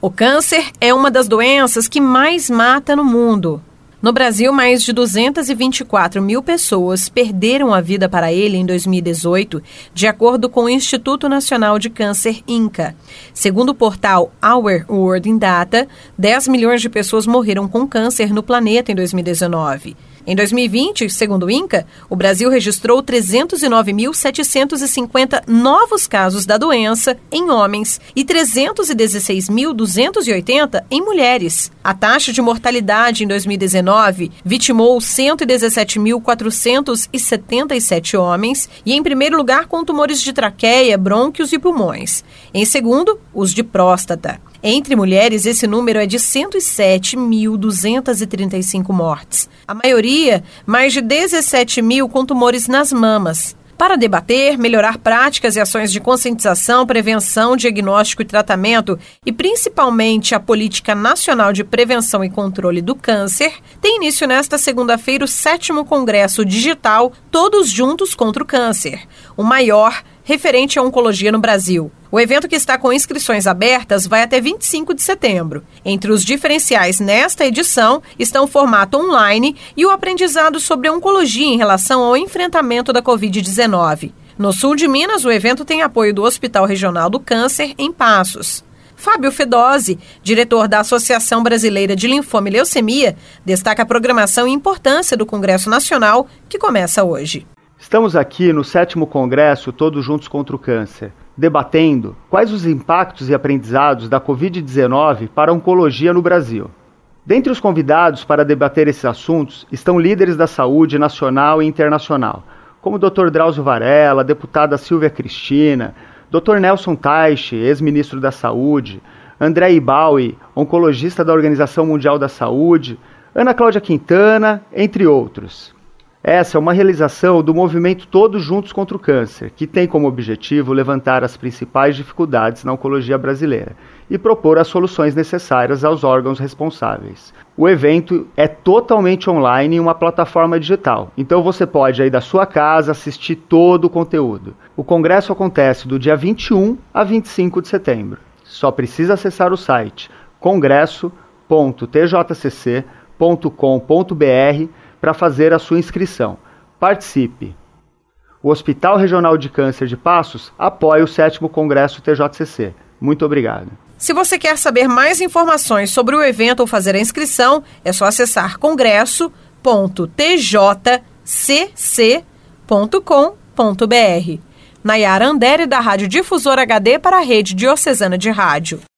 O câncer é uma das doenças que mais mata no mundo. No Brasil, mais de 224 mil pessoas perderam a vida para ele em 2018, de acordo com o Instituto Nacional de Câncer INCA. Segundo o portal Our World in Data, 10 milhões de pessoas morreram com câncer no planeta em 2019. Em 2020, segundo o INCA, o Brasil registrou 309.750 novos casos da doença em homens e 316.280 em mulheres. A taxa de mortalidade em 2019 vitimou 117.477 homens e, em primeiro lugar, com tumores de traqueia, brônquios e pulmões. Em segundo, os de próstata. Entre mulheres, esse número é de 107.235 mortes. A maioria, mais de 17 mil com tumores nas mamas. Para debater, melhorar práticas e ações de conscientização, prevenção, diagnóstico e tratamento, e principalmente a Política Nacional de Prevenção e Controle do Câncer, tem início nesta segunda-feira o sétimo Congresso Digital Todos Juntos contra o Câncer, o maior referente à oncologia no Brasil. O evento, que está com inscrições abertas, vai até 25 de setembro. Entre os diferenciais nesta edição estão o formato online e o aprendizado sobre oncologia em relação ao enfrentamento da Covid-19. No sul de Minas, o evento tem apoio do Hospital Regional do Câncer, em Passos. Fábio Fedose, diretor da Associação Brasileira de Linfoma e Leucemia, destaca a programação e importância do Congresso Nacional, que começa hoje. Estamos aqui no sétimo Congresso Todos Juntos contra o Câncer, debatendo quais os impactos e aprendizados da Covid-19 para a oncologia no Brasil. Dentre os convidados para debater esses assuntos estão líderes da saúde nacional e internacional, como o Dr. Drauzio Varela, deputada Silvia Cristina, Dr. Nelson Teich, ex-ministro da Saúde, André Ibaui, oncologista da Organização Mundial da Saúde, Ana Cláudia Quintana, entre outros. Essa é uma realização do movimento Todos Juntos contra o Câncer, que tem como objetivo levantar as principais dificuldades na oncologia brasileira e propor as soluções necessárias aos órgãos responsáveis. O evento é totalmente online em uma plataforma digital, então você pode aí da sua casa assistir todo o conteúdo. O congresso acontece do dia 21 a 25 de setembro. Só precisa acessar o site congresso.tjcc.com.br para fazer a sua inscrição. Participe! O Hospital Regional de Câncer de Passos apoia o 7 Congresso TJCC. Muito obrigado. Se você quer saber mais informações sobre o evento ou fazer a inscrição, é só acessar congresso.tjcc.com.br. Nayara Andere, da Rádio Difusor HD para a Rede Diocesana de Rádio.